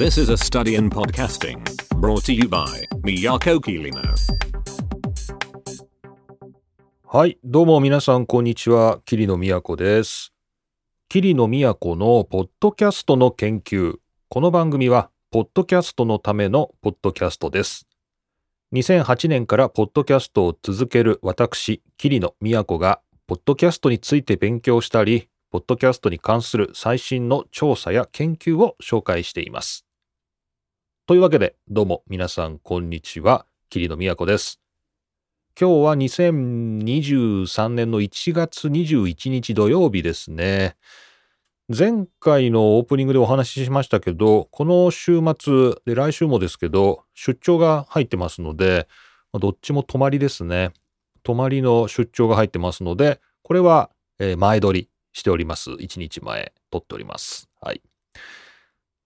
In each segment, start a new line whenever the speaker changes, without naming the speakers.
This is a study in podcasting brought to you by Miyako Kirino.
はい、どうも皆さんこんにちは、桐野都です。桐野都のポッドキャストの研究。この番組は、ポッドキャストのためのポッドキャストです。2008年からポッドキャストを続ける私、桐野都が、ポッドキャストについて勉強したり、ポッドキャストに関する最新の調査や研究を紹介しています。というわけで、どうも皆さんこんにちは、桐野都です。今日は2023年の1月21日土曜日ですね。前回のオープニングでお話ししましたけど、この週末で来週もですけど、出張が入ってますので、どっちも泊まりですね。泊まりの出張が入ってますので、これは、前撮りしております。1日前撮っております。はい。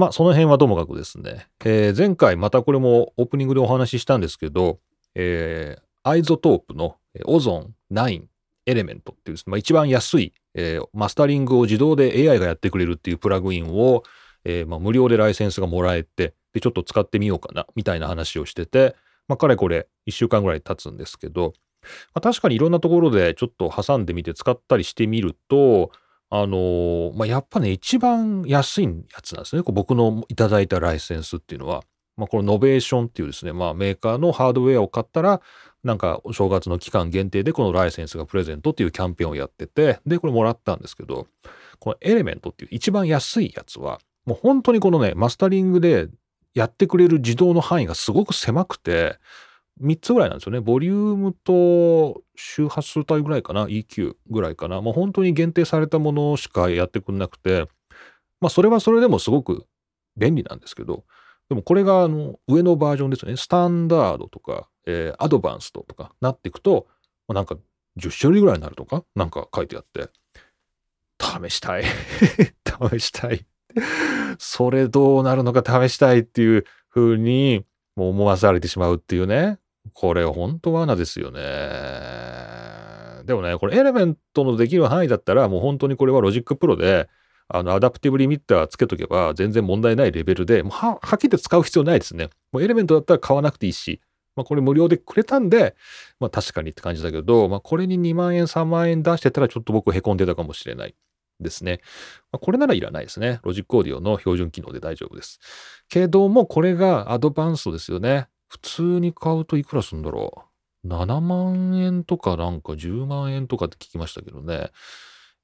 まあ、その辺はともかくですね、えー前回またこれもオープニングでお話ししたんですけど、えー iZotope の Ozone 9 Element っていうですね、まあ、一番安い、えーマスタリングを自動で AI がやってくれるっていうプラグインを、えーまあ、無料でライセンスがもらえて、で、ちょっと使ってみようかな、みたいな話をしてて、まあ、かれこれ1週間ぐらい経つんですけど、まあ、確かにいろんなところでちょっと挟んでみて使ったりしてみると、あのまあ、やっぱね、一番安いやつなんですね。こう僕のいただいたライセンスっていうのは。まあ、この Novation っていうですね、まあ、メーカーのハードウェアを買ったら、なんかお正月の期間限定でこのライセンスがプレゼントっていうキャンペーンをやってて、で、これもらったんですけど、この Element っていう一番安いやつは、もう本当にこのね、マスタリングでやってくれる自動の範囲がすごく狭くて、3つぐらいなんですよね。ボリュームと周波数帯ぐらいかな、EQ ぐらいかな。もう本当に限定されたものしかやってくれなくて、まあそれはそれでもすごく便利なんですけど、でもこれがあの上のバージョンですよね。 Standard とか、えー Advanced とかなっていくと、まあなんか10種類ぐらいになるとか、なんか書いてあって、試したい。試したい。それどうなるのか試したいっていう風にも思わされてしまうっていうね。これ本当罠ですよね。でもね、これ Element のできる範囲だったらもう本当にこれは Logic Pro であの Adaptive Limiter つけとけば全然問題ないレベルで、もうはっきり言って使う必要ないですね。もう Element だったら買わなくていいし、まあ、これ無料でくれたんで、まあ確かにって感じだけど、まあこれに2万円、3万円出してたらちょっと僕へこんでたかもしれないですね。まあ、これならいらないですね。 Logic Audio の標準機能で大丈夫です。けども、これが Advanced ですよね。普通に買うといくらすんだろう？7万円とかなんか10万円とかって聞きましたけどね。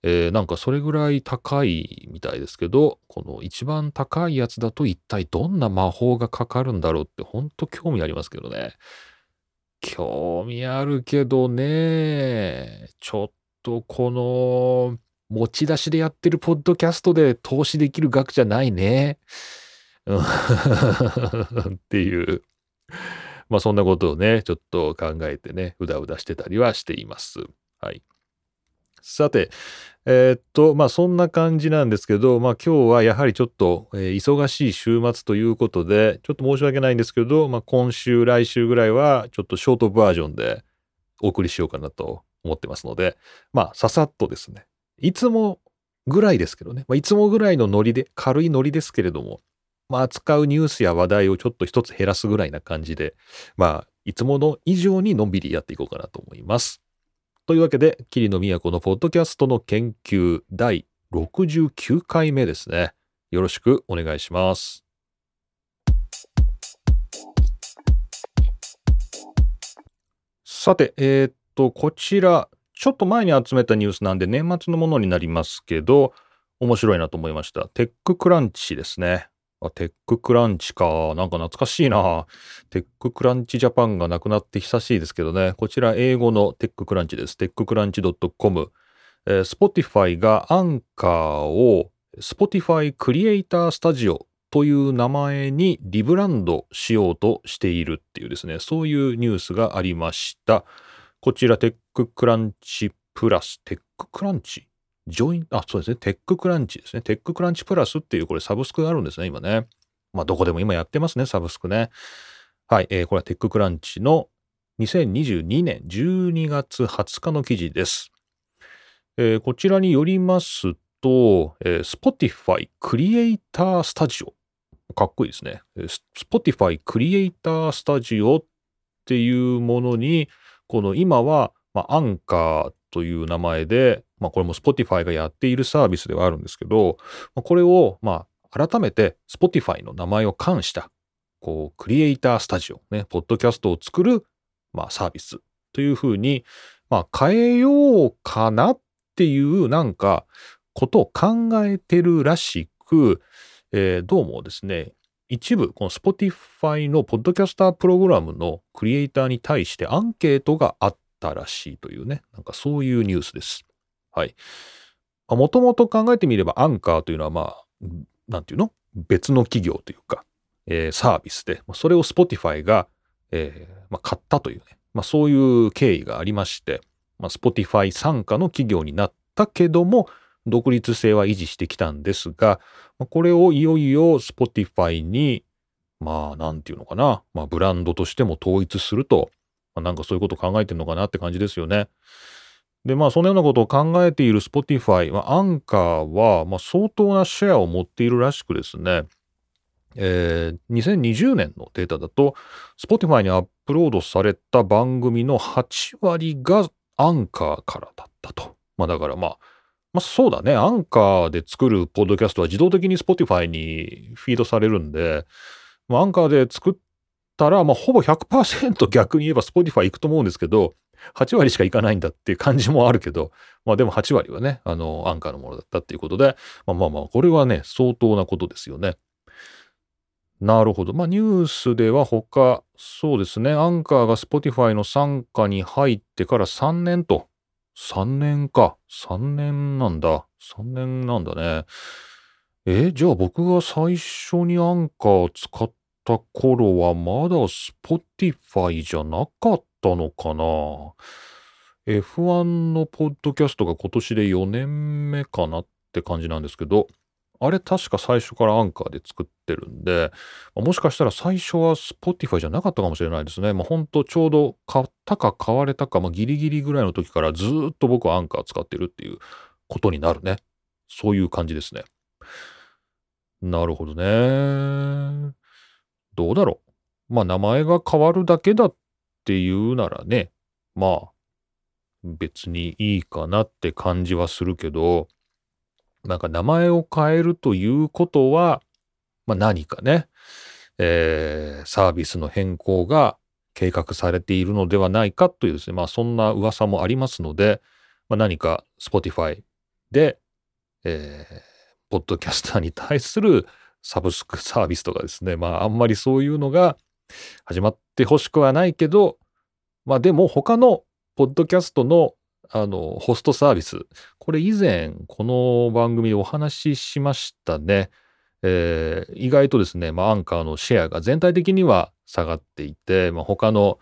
えーなんかそれぐらい高いみたいですけど、この一番高いやつだと一体どんな魔法がかかるんだろうって本当興味ありますけどね。興味あるけどね、ちょっとこの持ち出しでやってるポッドキャストで投資できる額じゃないね。っていう。まあそんなことをね、ちょっと考えてね、うだうだしてたりはしています。はい。さて、えーっと、まあそんな感じなんですけど、まあ今日はやはりちょっと、えー忙しい週末ということで、ちょっと申し訳ないんですけど、まあ今週、来週ぐらいはちょっとショートバージョンでお送りしようかなと思ってますので、まあささっとですね、いつもぐらいですけどね、まあ、いつもぐらいのノリで、軽いノリですけれども、まあ扱うニュースや話題をちょっと一つ減らすぐらいな感じで、まあいつもの以上にのんびりやっていこうかなと思います。というわけで、桐野都のポッドキャストの研究第69回目ですね。よろしくお願いします。さて、えーっと、こちら、ちょっと前に集めたニュースなんで年末のものになりますけど、面白いなと思いました。テッククランチですね。あ、 TechCrunch か。なんか懐かしいな。 TechCrunch Japan がなくなって久しいですけどね。こちら英語の TechCrunch です。 TechCrunch .com。えー Spotify がアンカーを Spotify Creator Studio という名前にリブランドしようとしているっていうですね、そういうニュースがありました。こちら TechCrunch Plus、TechCrunch？ジョイン、あ、そうですね、テッククランチですね。テッククランチプラスっていうこれサブスクがあるんですね、今ね。まあどこでも今やってますね、サブスクね。はい、えーこれはテッククランチの2022年12月20日の記事です。えーこちらによりますと、えー Spotify クリエイタースタジオ。かっこいいですね。Spotify クリエイタースタジオっていうものに、この今は、まあ、アンカーという名前で、まあ、これも Spotify がやっているサービスではあるんですけど、まあ、これを、まあ、改めて Spotify の名前を冠した、こう、クリエイタースタジオ、ね、ポッドキャストを作る、まあ、サービスというふうに、まあ、変えようかなっていう、なんか、ことを考えてるらしく、えー、どうもですね、一部、この Spotify のポッドキャスタープログラムのクリエイターに対してアンケートがあったらしいというね、なんかそういうニュースです。はい。もともと考えてみればアンカーというのはまあ、なんていうの？別の企業というか、えー、サービスで、それを Spotify が、えーまあ、買ったというね、まあ、そういう経緯がありまして、まあ、Spotify 傘下の企業になったけども、独立性は維持してきたんですが、これをいよいよ Spotify に、まあ、なんていうのかな、まあ、ブランドとしても統一すると、まあ、なんかそういうこと考えてるのかなって感じですよね。で、まあ、そのようなことを考えている Spotify、まあ、アンカーは、まあ、相当なシェアを持っているらしくですね、えー、2020年のデータだと、Spotify にアップロードされた番組の8割がアンカーからだったと。まあ、だからまあ、まあそうだね。アンカーで作るポッドキャストは自動的に Spotify にフィードされるんで、まあ、アンカーで作ったら、まあほぼ100% 逆に言えば Spotify 行くと思うんですけど、8割しか行かないんだっていう感じもあるけど、まあでも8割はね、あの、アンカーのものだったっていうことで、まあまあまあ、これはね、相当なことですよね。なるほど。まあニュースでは他、そうですね、アンカーが Spotify の傘下に入ってから3年と3年か。3年なんだ。3年なんだね。え、じゃあ僕が最初にアンカーを使った頃はまだ Spotify じゃなかったのかな ?F1 のポッドキャストが今年で4年目かなって感じなんですけど、あれ確か最初からアンカーで作ってるんで、もしかしたら最初は Spotify じゃなかったかもしれないですね。まあ、ほんとちょうど買ったか買われたか、まあ、ギリギリぐらいの時からずっと僕はアンカー使ってるっていうことになるね。そういう感じですね。なるほどね。どうだろう。まあ名前が変わるだけだっていうならね、まあ別にいいかなって感じはするけど、なんか名前を変えるということは、まあ、何かね、えー、サービスの変更が計画されているのではないかというですね、まあそんな噂もありますので、まあ、何か Spotify で、えー、ポッドキャスターに対するサブスクサービスとかですね、まああんまりそういうのが始まってほしくはないけど、まあでも他のポッドキャストのあの、ホストサービス。これ以前、この番組でお話ししましたね。えー、意外とですね、まあ、アンカーのシェアが全体的には下がっていて、まあ、他の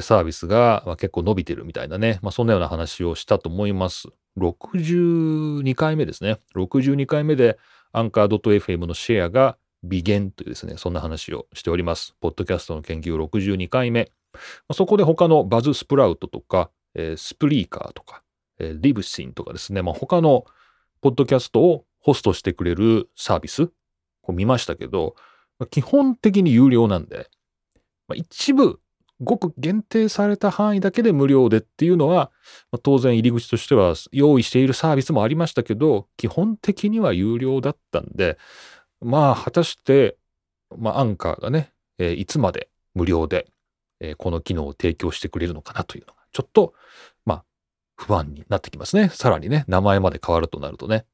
サービスが結構伸びてるみたいなね、まあ、そんなような話をしたと思います。62回目ですね。62回目でアンカー .fm のシェアが微減というですね、そんな話をしております。ポッドキャストの研究62回目。そこで他のバズスプラウトとか、えー、スプリーカーとか、えー、リブシンとかですね、まあ、他のポッドキャストをホストしてくれるサービス、こう見ましたけど、まあ、基本的に有料なんで、まあ、一部、ごく限定された範囲だけで無料でっていうのは、まあ、当然入り口としては用意しているサービスもありましたけど、基本的には有料だったんで、まあ、果たして、まあ、アンカーがね、えー、いつまで無料で、えー、この機能を提供してくれるのかなというのが、ちょっと、まあ、不安になってきますね。さらにね、名前まで変わるとなるとね。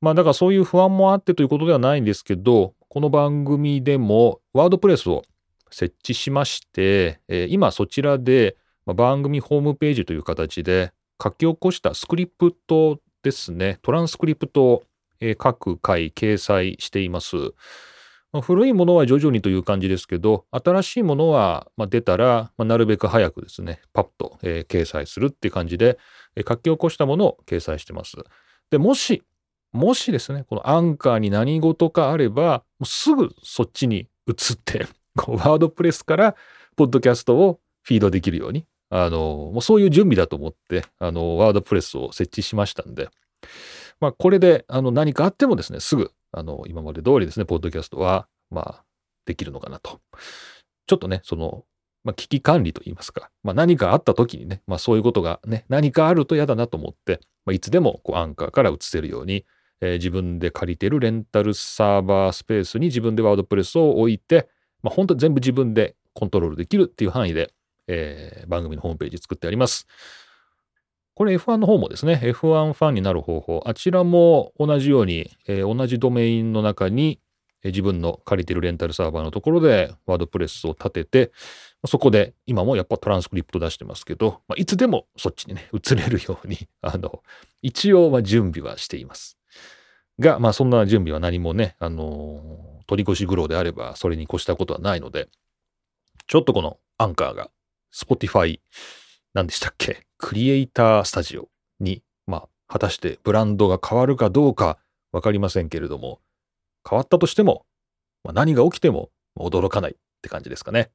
まあ、だからそういう不安もあってということではないんですけど、この番組でもワードプレスを設置しまして、えー、今そちらで番組ホームページという形で書き起こしたスクリプトですね、トランスクリプトを各回掲載しています。古いものは徐々にという感じですけど、新しいものは出たら、なるべく早くですね、パッと、え、掲載するっていう感じで、え、書き起こしたものを掲載してます。で、もし、もしですね、このアンカーに何事かあれば、もうすぐそっちに移って、こうワードプレスからポッドキャストをフィードできるように、あの、もうそういう準備だと思って、あの、ワードプレスを設置しましたんで、まあ、これで、あの、何かあってもですね、すぐあの、今まで通りですね、ポッドキャストは、まあ、できるのかなと。ちょっとね、その、まあ、危機管理といいますか、まあ、何かあった時にね、まあ、そういうことがね、何かあると嫌だなと思って、まあ、いつでもこうアンカーから移せるように、えー、自分で借りてるレンタルサーバースペースに自分でワードプレスを置いて、まあ、本当に全部自分でコントロールできるっていう範囲で、えー、番組のホームページ作ってあります。これ F1 の方もですね、F1 ファンになる方法、あちらも同じように、えー、同じドメインの中に、えー、自分の借りてるレンタルサーバーのところでワードプレスを立てて、そこで今もやっぱトランスクリプト出してますけど、まあ、いつでもそっちにね、移れるように、あの、一応は準備はしています。が、まあそんな準備は何もね、あのー、取り越し苦労であればそれに越したことはないので、ちょっとこのアンカーが Spotify 何でしたっけ？クリエイタースタジオに、まあ、果たしてブランドが変わるかどうかわかりませんけれども、変わったとしても、まあ、何が起きても驚かないって感じですかね。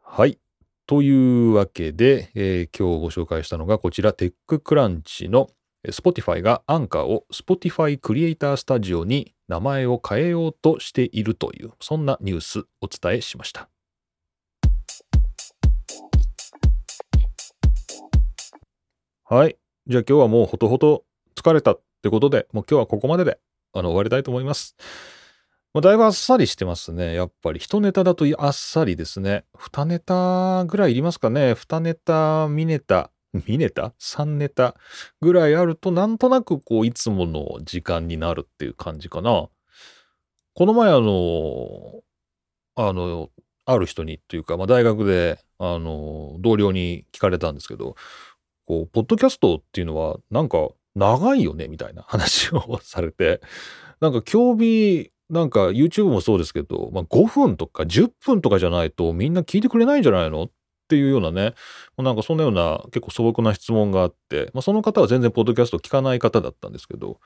はい。というわけで、えー、今日ご紹介したのがこちら、テッククランチの Spotify がアンカーを Spotify クリエイタースタジオに名前を変えようとしているという、そんなニュースお伝えしました。はい。じゃあ今日はもうほとほと疲れたってことで、もう今日はここまでであの終わりたいと思います。まあ、だいぶあっさりしてますね。やっぱり一ネタだとあっさりですね。二ネタぐらいいりますかね。二ネタ、三ネタ、2ネタ ?3 ネタぐらいあるとなんとなくこういつもの時間になるっていう感じかな。この前あの、あの、ある人にというか、まあ、大学であの同僚に聞かれたんですけど、こう、ポッドキャストっていうのは、なんか、長いよね、みたいな 話をされて、なんか興味、なんか YouTube もそうですけど、まあ、5分とか10分とかじゃないとみんな聞いてくれないんじゃないの？っていうようなね、なんかそんなような結構素朴な質問があって、まあ、その方は全然ポッドキャスト聞かない方だったんですけど、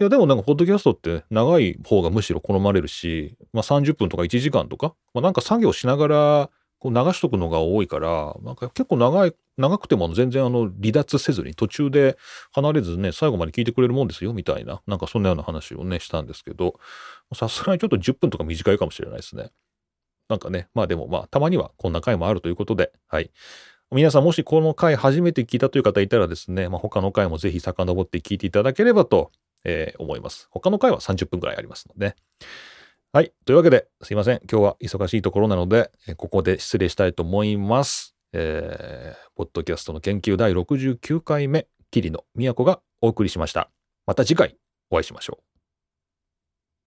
いやでもなんかポッドキャストって長い方がむしろ好まれるし、まあ、30分とか1時間とか、まあ、なんか作業しながらこう流しとくのが多いから、なんか結構長い、長くても全然あの離脱せずに途中で離れずね、最後まで聞いてくれるもんですよ、みたいな、なんかそんなような話をね、したんですけど、さすがにちょっと10分とか短いかもしれないですね。なんかね、まあでもまあ、たまにはこんな回もあるということで、はい。皆さんもしこの回初めて聞いたという方いたらですね、まあ、他の回もぜひ遡って聞いていただければと、えー、思います。他の回は30分くらいありますので、はい。というわけで、すいません。今日は忙しいところなので、ここで失礼したいと思います。えー、ポッドキャストの研究第69回目、桐野都がお送りしました。また次回お会いしましょう。